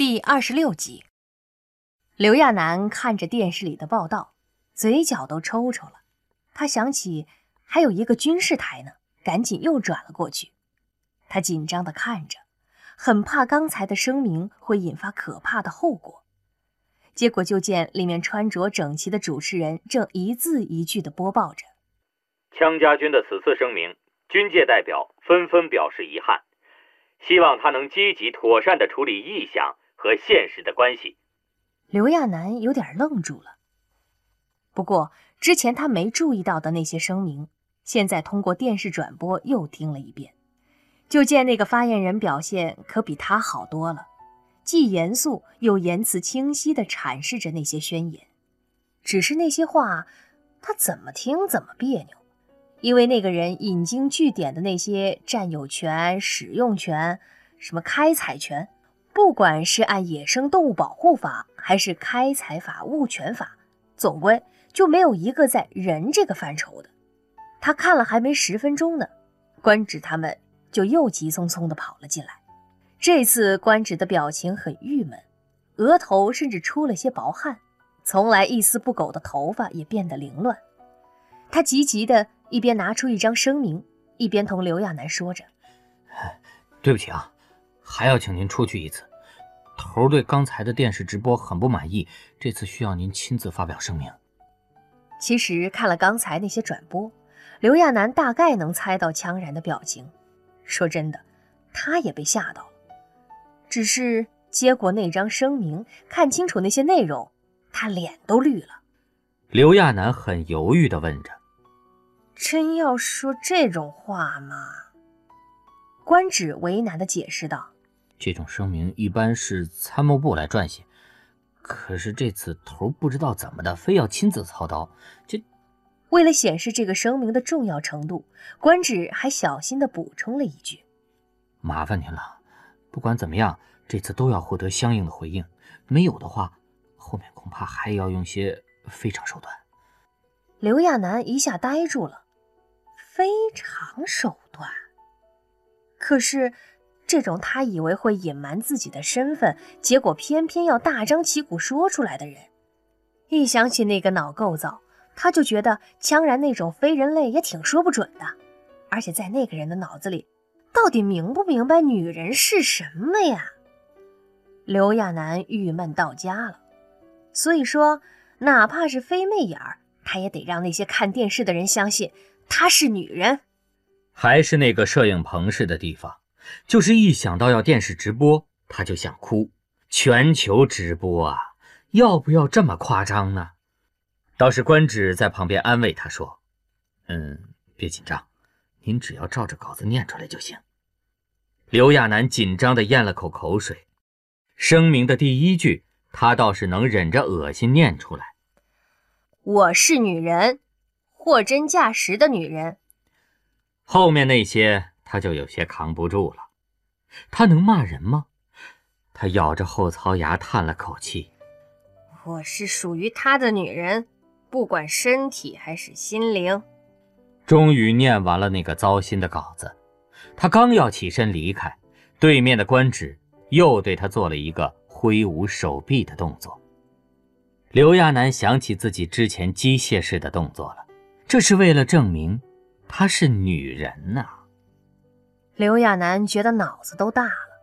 第二十六集，刘亚楠看着电视里的报道，嘴角都抽抽了。他想起还有一个军事台呢，赶紧又转了过去。他紧张的看着，很怕刚才的声明会引发可怕的后果。结果就见里面穿着整齐的主持人正一字一句的播报着：“羌家军的此次声明，军界代表纷纷表示遗憾，希望他能积极妥善的处理意向。”和现实的关系，刘亚楠有点愣住了。不过之前他没注意到的那些声明，现在通过电视转播又听了一遍，就见那个发言人表现可比他好多了，既严肃又言辞清晰地阐释着那些宣言。只是那些话，他怎么听怎么别扭，因为那个人引经据典的那些占有权、使用权、什么开采权。不管是按野生动物保护法，还是开采法、物权法，总归就没有一个在人这个范畴的。他看了还没十分钟呢，官职他们就又急匆匆地跑了进来。这次官职的表情很郁闷，额头甚至出了些薄汗，从来一丝不苟的头发也变得凌乱。他急急的一边拿出一张声明，一边同刘亚楠说着：“对不起啊。”还要请您出去一次，头对刚才的电视直播很不满意，这次需要您亲自发表声明。其实看了刚才那些转播，刘亚楠大概能猜到羌然的表情。说真的，他也被吓到了。只是接过那张声明，看清楚那些内容，他脸都绿了。刘亚楠很犹豫地问着：“真要说这种话吗？”官职为难地解释道。这种声明一般是参谋部来撰写，可是这次头不知道怎么的，非要亲自操刀。这为了显示这个声明的重要程度，官职还小心地补充了一句：“麻烦您了，不管怎么样，这次都要获得相应的回应，没有的话，后面恐怕还要用些非常手段。”刘亚楠一下呆住了，非常手段？可是。这种他以为会隐瞒自己的身份，结果偏偏要大张旗鼓说出来的人，一想起那个脑构造，他就觉得羌然那种非人类也挺说不准的。而且在那个人的脑子里，到底明不明白女人是什么呀？刘亚楠郁闷到家了。所以说，哪怕是飞媚眼儿，他也得让那些看电视的人相信她是女人。还是那个摄影棚式的地方。就是一想到要电视直播，他就想哭。全球直播啊，要不要这么夸张呢？倒是官职在旁边安慰他说：“嗯，别紧张，您只要照着稿子念出来就行。”刘亚楠紧张地咽了口口水。声明的第一句，他倒是能忍着恶心念出来：“我是女人，货真价实的女人。”后面那些。他就有些扛不住了，他能骂人吗？他咬着后槽牙叹了口气：“我是属于他的女人，不管身体还是心灵。”终于念完了那个糟心的稿子，他刚要起身离开，对面的官职又对他做了一个挥舞手臂的动作。刘亚楠想起自己之前机械式的动作了，这是为了证明她是女人呐。刘亚楠觉得脑子都大了，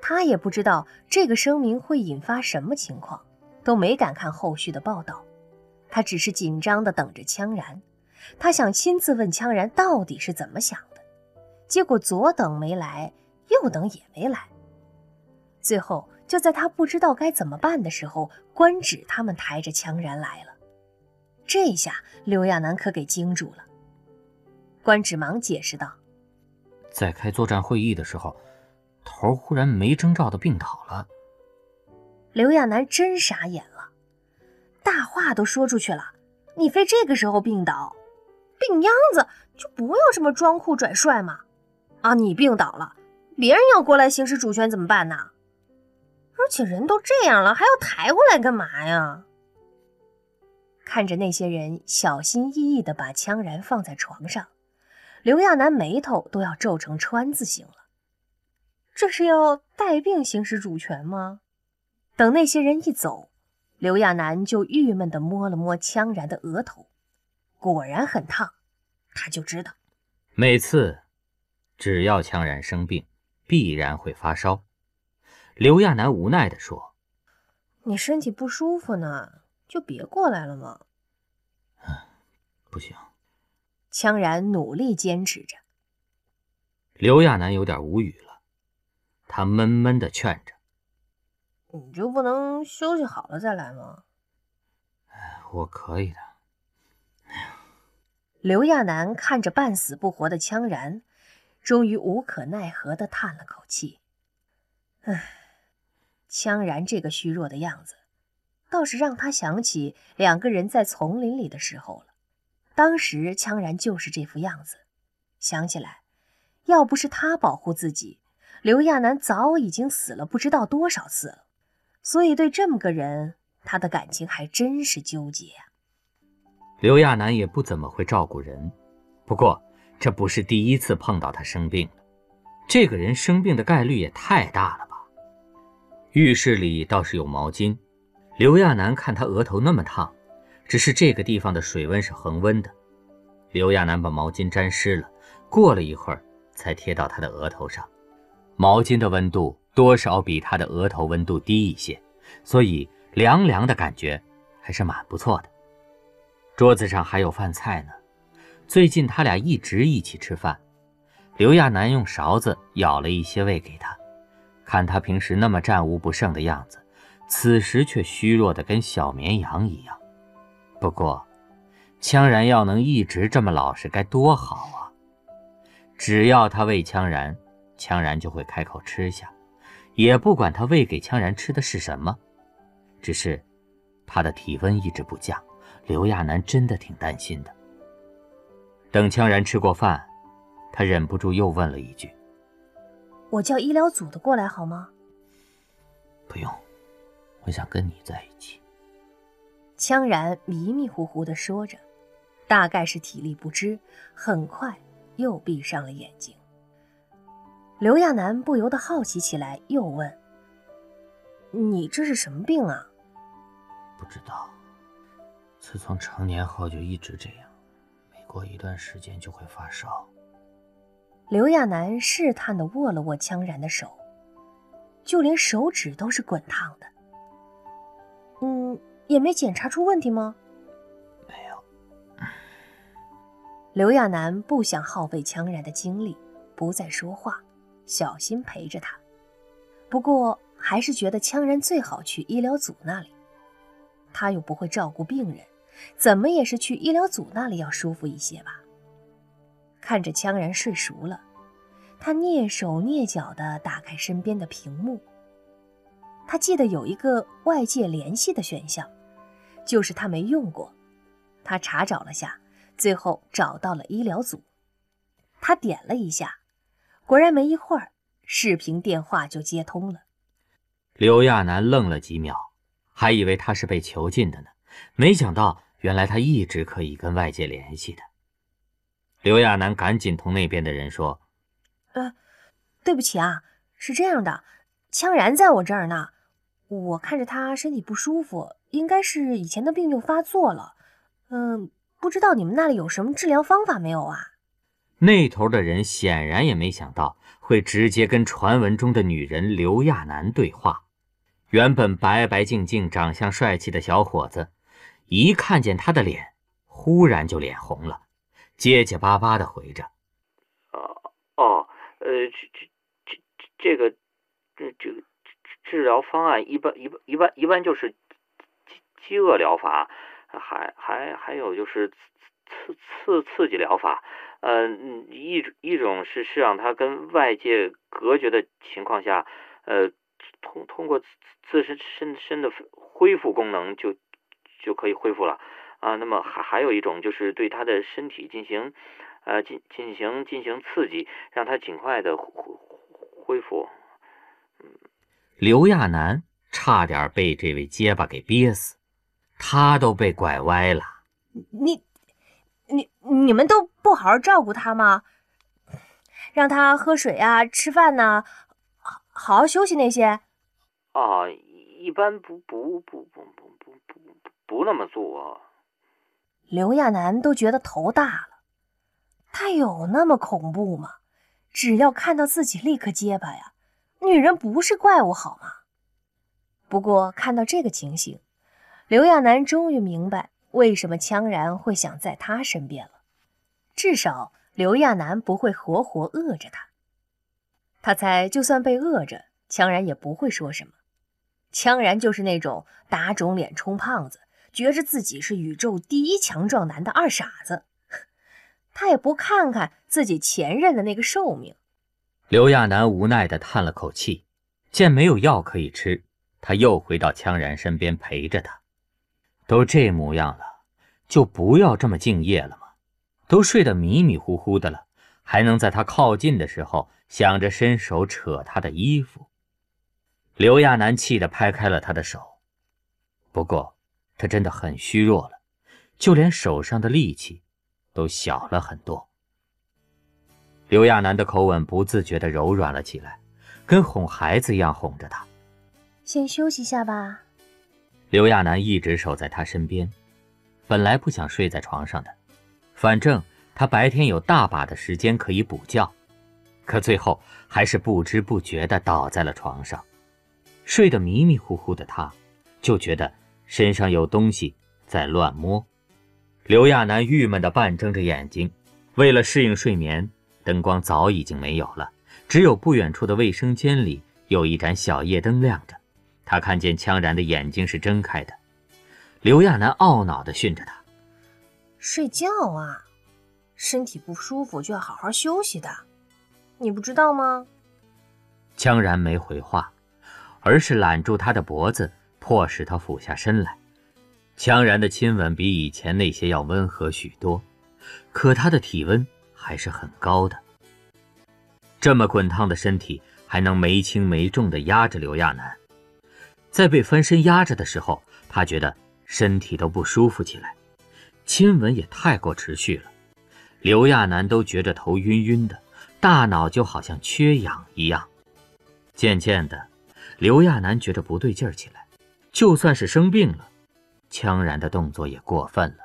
他也不知道这个声明会引发什么情况，都没敢看后续的报道。他只是紧张地等着羌然，他想亲自问羌然到底是怎么想的。结果左等没来，右等也没来。最后就在他不知道该怎么办的时候，官职他们抬着羌然来了。这下刘亚楠可给惊住了。官职忙解释道。在开作战会议的时候，头忽然没征兆的病倒了。刘亚楠真傻眼了，大话都说出去了，你非这个时候病倒，病秧子就不要这么装酷拽帅嘛！啊，你病倒了，别人要过来行使主权怎么办呢？而且人都这样了，还要抬过来干嘛呀？看着那些人小心翼翼地把羌然放在床上。刘亚楠眉头都要皱成川字形了，这是要带病行使主权吗？等那些人一走，刘亚楠就郁闷地摸了摸羌然的额头，果然很烫。他就知道，每次只要羌然生病，必然会发烧。刘亚楠无奈地说：“你身体不舒服呢，就别过来了嘛。”不行。羌然努力坚持着。刘亚楠有点无语了，他闷闷的劝着：“你就不能休息好了再来吗？”“我可以的。”刘亚楠看着半死不活的羌然，终于无可奈何的叹了口气：“唉，羌然这个虚弱的样子，倒是让他想起两个人在丛林里的时候了。当时羌然就是这副样子。想起来，要不是他保护自己，刘亚楠早已经死了不知道多少次了。所以对这么个人，他的感情还真是纠结啊。”刘亚楠也不怎么会照顾人，不过这不是第一次碰到他生病了。这个人生病的概率也太大了吧？浴室里倒是有毛巾，刘亚楠看他额头那么烫，只是这个地方的水温是恒温的。刘亚楠把毛巾沾湿了，过了一会儿才贴到他的额头上。毛巾的温度多少比他的额头温度低一些，所以凉凉的感觉还是蛮不错的。桌子上还有饭菜呢，最近他俩一直一起吃饭。刘亚楠用勺子舀了一些喂给他，看他平时那么战无不胜的样子，此时却虚弱的跟小绵羊一样。不过，羌然要能一直这么老实该多好啊！只要他喂羌然，羌然就会开口吃下，也不管他喂给羌然吃的是什么。只是，他的体温一直不降。刘亚楠真的挺担心的。等羌然吃过饭，他忍不住又问了一句：“我叫医疗组的过来好吗？”“不用，我想跟你在一起。”羌然迷迷糊糊地说着，大概是体力不支，很快又闭上了眼睛。刘亚楠不由得好奇起来，又问：“你这是什么病啊？”“不知道。”自从成年后就一直这样，每过一段时间就会发烧。刘亚楠试探地握了握羌然的手，就连手指都是滚烫的。嗯，也没检查出问题吗？没有。刘亚楠不想耗费羌然的精力，不再说话，小心陪着他。不过还是觉得羌然最好去医疗组那里。他又不会照顾病人，怎么也是去医疗组那里要舒服一些吧。看着羌然睡熟了，他蹑手蹑脚地打开身边的屏幕。他记得有一个外界联系的选项，就是他没用过。他查找了下，最后找到了医疗组。他点了一下，果然没一会儿，视频电话就接通了。刘亚楠愣了几秒。还以为他是被囚禁的呢，没想到原来他一直可以跟外界联系的。刘亚楠赶紧同那边的人说：“呃，对不起啊，是这样的，羌然在我这儿呢，我看着他身体不舒服，应该是以前的病又发作了。嗯，不知道你们那里有什么治疗方法没有啊？”那头的人显然也没想到会直接跟传闻中的女人刘亚楠对话。原本白白净净、长相帅气的小伙子，一看见他的脸，忽然就脸红了，结结巴巴的回着：“哦哦，呃，这这这这个这这个治疗方案一般一般一般一般就是饥饿疗法，还还还有就是刺刺刺刺激疗法。呃，一一种是是让他跟外界隔绝的情况下，呃。”通通过自身身身的恢复功能就就可以恢复了啊。那么还还有一种就是对他的身体进行呃进进行进行刺激，让他尽快的恢恢复。刘亚楠差点被这位结巴给憋死，他都被拐歪了。你你你们都不好好照顾他吗？让他喝水啊，吃饭呢，好好休息那些。啊，一般不不不不不不不不那么做。刘亚楠都觉得头大了，他有那么恐怖吗？只要看到自己立刻结巴呀！女人不是怪物好吗？不过看到这个情形，刘亚楠终于明白为什么羌然会想在他身边了。至少刘亚楠不会活活饿着他。他猜，就算被饿着，羌然也不会说什么。羌然就是那种打肿脸充胖子。觉着自己是宇宙第一强壮男的二傻子，他也不看看自己前任的那个寿命。刘亚楠无奈地叹了口气，见没有药可以吃，他又回到羌然身边陪着他。都这模样了，就不要这么敬业了吗？都睡得迷迷糊糊的了，还能在他靠近的时候想着伸手扯他的衣服？刘亚楠气得拍开了他的手，不过。他真的很虚弱了，就连手上的力气都小了很多。刘亚楠的口吻不自觉地柔软了起来，跟哄孩子一样哄着他。先休息下吧。刘亚楠一直守在他身边，本来不想睡在床上的，反正他白天有大把的时间可以补觉，可最后还是不知不觉地倒在了床上，睡得迷迷糊糊的他，就觉得。身上有东西在乱摸，刘亚楠郁闷地半睁着眼睛。为了适应睡眠，灯光早已经没有了，只有不远处的卫生间里有一盏小夜灯亮着。他看见羌然的眼睛是睁开的，刘亚楠懊恼地训着他：“睡觉啊，身体不舒服就要好好休息的，你不知道吗？”羌然没回话，而是揽住他的脖子。迫使他俯下身来，羌然的亲吻比以前那些要温和许多，可他的体温还是很高的。这么滚烫的身体还能没轻没重地压着刘亚楠，在被翻身压着的时候，他觉得身体都不舒服起来，亲吻也太过持续了，刘亚楠都觉着头晕晕的，大脑就好像缺氧一样。渐渐的，刘亚楠觉着不对劲儿起来。就算是生病了，羌然的动作也过分了，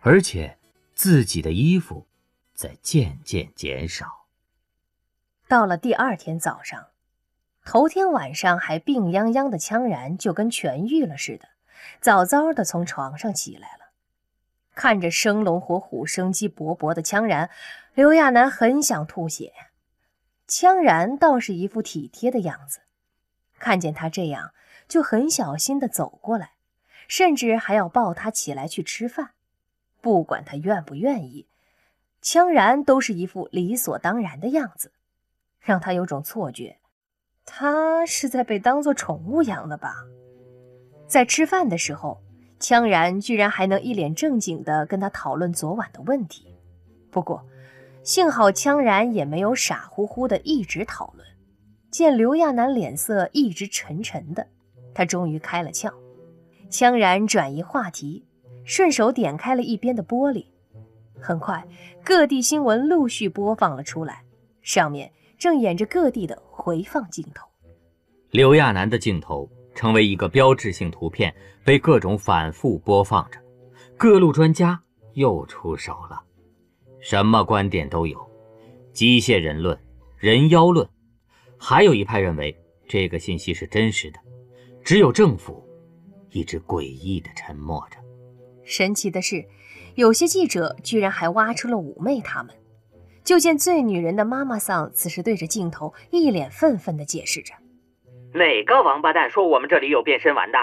而且自己的衣服在渐渐减少。到了第二天早上，头天晚上还病殃殃的羌然就跟痊愈了似的，早早的从床上起来了。看着生龙活虎、生机勃勃的羌然，刘亚楠很想吐血。羌然倒是一副体贴的样子，看见他这样。就很小心的走过来，甚至还要抱他起来去吃饭，不管他愿不愿意，羌然都是一副理所当然的样子，让他有种错觉，他是在被当做宠物养的吧。在吃饭的时候，羌然居然还能一脸正经地跟他讨论昨晚的问题。不过，幸好羌然也没有傻乎乎的一直讨论。见刘亚楠脸色一直沉沉的。他终于开了窍，羌然转移话题，顺手点开了一边的玻璃。很快，各地新闻陆续播放了出来，上面正演着各地的回放镜头。刘亚楠的镜头成为一个标志性图片，被各种反复播放着。各路专家又出手了，什么观点都有：机械人论、人妖论，还有一派认为这个信息是真实的。只有政府一直诡异的沉默着。神奇的是，有些记者居然还挖出了妩媚他们。就见最女人的妈妈桑此时对着镜头一脸愤愤地解释着：“哪个王八蛋说我们这里有变身丸的？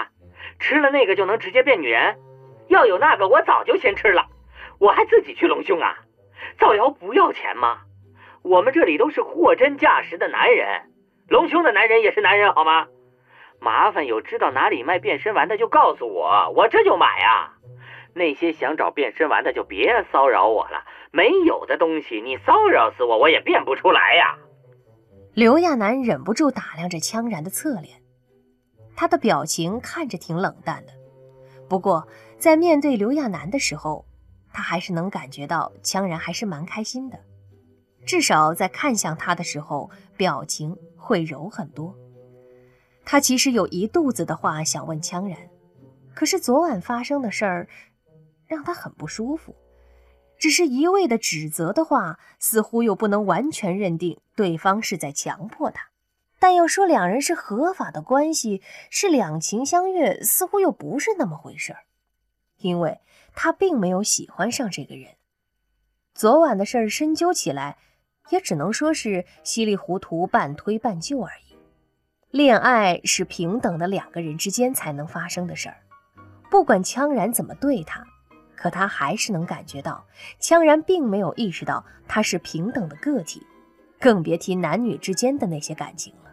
吃了那个就能直接变女人？要有那个，我早就先吃了，我还自己去隆胸啊！造谣不要钱吗？我们这里都是货真价实的男人，隆胸的男人也是男人，好吗？”麻烦有知道哪里卖变身丸的就告诉我，我这就买啊！那些想找变身丸的就别骚扰我了，没有的东西你骚扰死我，我也变不出来呀！刘亚楠忍不住打量着羌然的侧脸，他的表情看着挺冷淡的，不过在面对刘亚楠的时候，他还是能感觉到羌然还是蛮开心的，至少在看向他的时候，表情会柔很多。他其实有一肚子的话想问羌然，可是昨晚发生的事儿让他很不舒服。只是一味的指责的话，似乎又不能完全认定对方是在强迫他；但要说两人是合法的关系，是两情相悦，似乎又不是那么回事儿。因为他并没有喜欢上这个人。昨晚的事儿深究起来，也只能说是稀里糊涂、半推半就而已。恋爱是平等的两个人之间才能发生的事儿，不管羌然怎么对他。可他还是能感觉到，羌然并没有意识到他是平等的个体，更别提男女之间的那些感情了。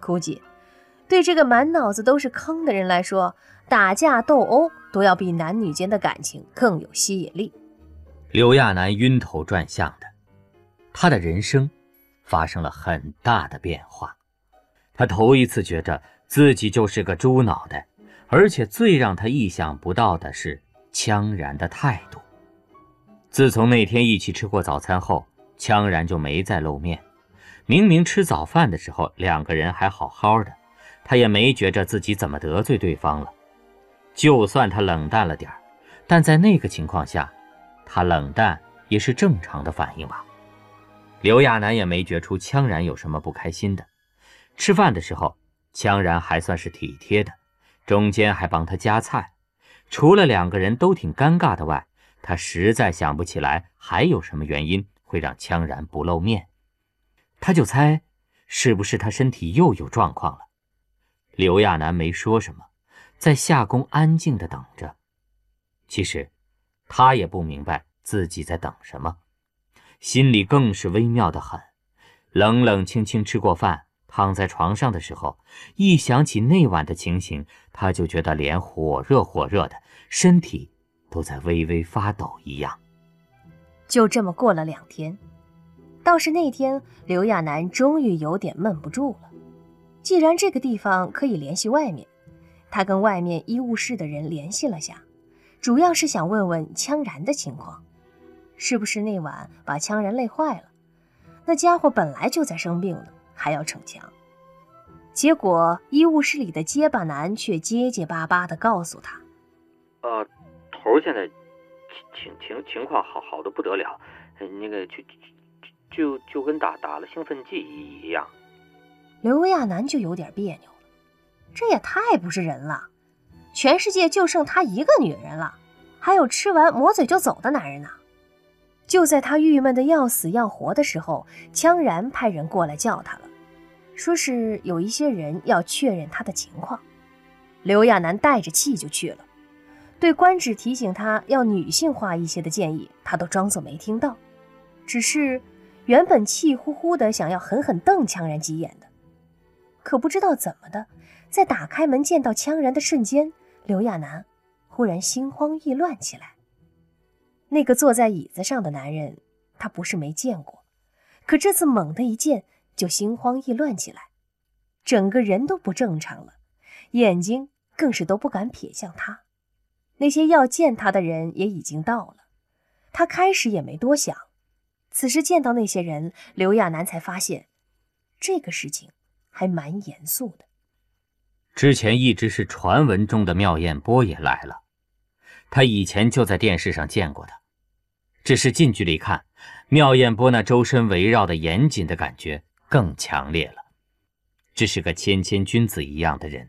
估计，对这个满脑子都是坑的人来说，打架斗殴都要比男女间的感情更有吸引力。刘亚楠晕头转向的，他的人生发生了很大的变化。他头一次觉得自己就是个猪脑袋，而且最让他意想不到的是。羌然的态度。自从那天一起吃过早餐后，羌然就没再露面。明明吃早饭的时候两个人还好好的，他也没觉着自己怎么得罪对方了。就算他冷淡了点但在那个情况下，他冷淡也是正常的反应吧。刘亚楠也没觉出羌然有什么不开心的。吃饭的时候，羌然还算是体贴的，中间还帮他夹菜。除了两个人都挺尴尬的外，他实在想不起来还有什么原因会让羌然不露面。他就猜，是不是他身体又有状况了？刘亚楠没说什么，在下宫安静的等着。其实，他也不明白自己在等什么，心里更是微妙的很。冷冷清清吃过饭。躺在床上的时候，一想起那晚的情形，他就觉得脸火热火热的，身体都在微微发抖一样。就这么过了两天，倒是那天刘亚楠终于有点闷不住了。既然这个地方可以联系外面，他跟外面医务室的人联系了下，主要是想问问羌然的情况，是不是那晚把羌然累坏了？那家伙本来就在生病呢。还要逞强，结果医务室里的结巴男却结结巴巴地告诉他：“呃，头现在情情情况好好的不得了，那个就就就跟打打了兴奋剂一样。”刘亚楠就有点别扭了，这也太不是人了，全世界就剩他一个女人了，还有吃完抹嘴就走的男人呢。就在他郁闷的要死要活的时候，羌然派人过来叫他了，说是有一些人要确认他的情况。刘亚楠带着气就去了，对官职提醒他要女性化一些的建议，他都装作没听到，只是原本气呼呼的想要狠狠瞪羌然几眼的，可不知道怎么的，在打开门见到羌然的瞬间，刘亚楠忽然心慌意乱起来。那个坐在椅子上的男人，他不是没见过，可这次猛地一见就心慌意乱起来，整个人都不正常了，眼睛更是都不敢瞥向他。那些要见他的人也已经到了，他开始也没多想。此时见到那些人，刘亚楠才发现，这个事情还蛮严肃的。之前一直是传闻中的妙艳波也来了，他以前就在电视上见过他。只是近距离看，妙艳波那周身围绕的严谨的感觉更强烈了。这是个谦谦君子一样的人，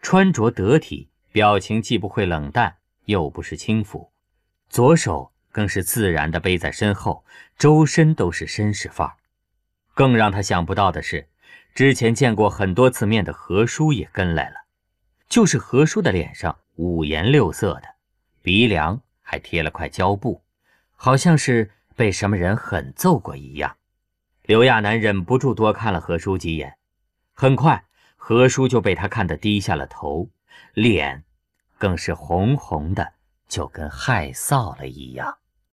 穿着得体，表情既不会冷淡，又不是轻浮，左手更是自然地背在身后，周身都是绅士范儿。更让他想不到的是，之前见过很多次面的何叔也跟来了，就是何叔的脸上五颜六色的，鼻梁还贴了块胶布。好像是被什么人狠揍过一样，刘亚楠忍不住多看了何叔几眼。很快，何叔就被他看得低下了头，脸更是红红的，就跟害臊了一样。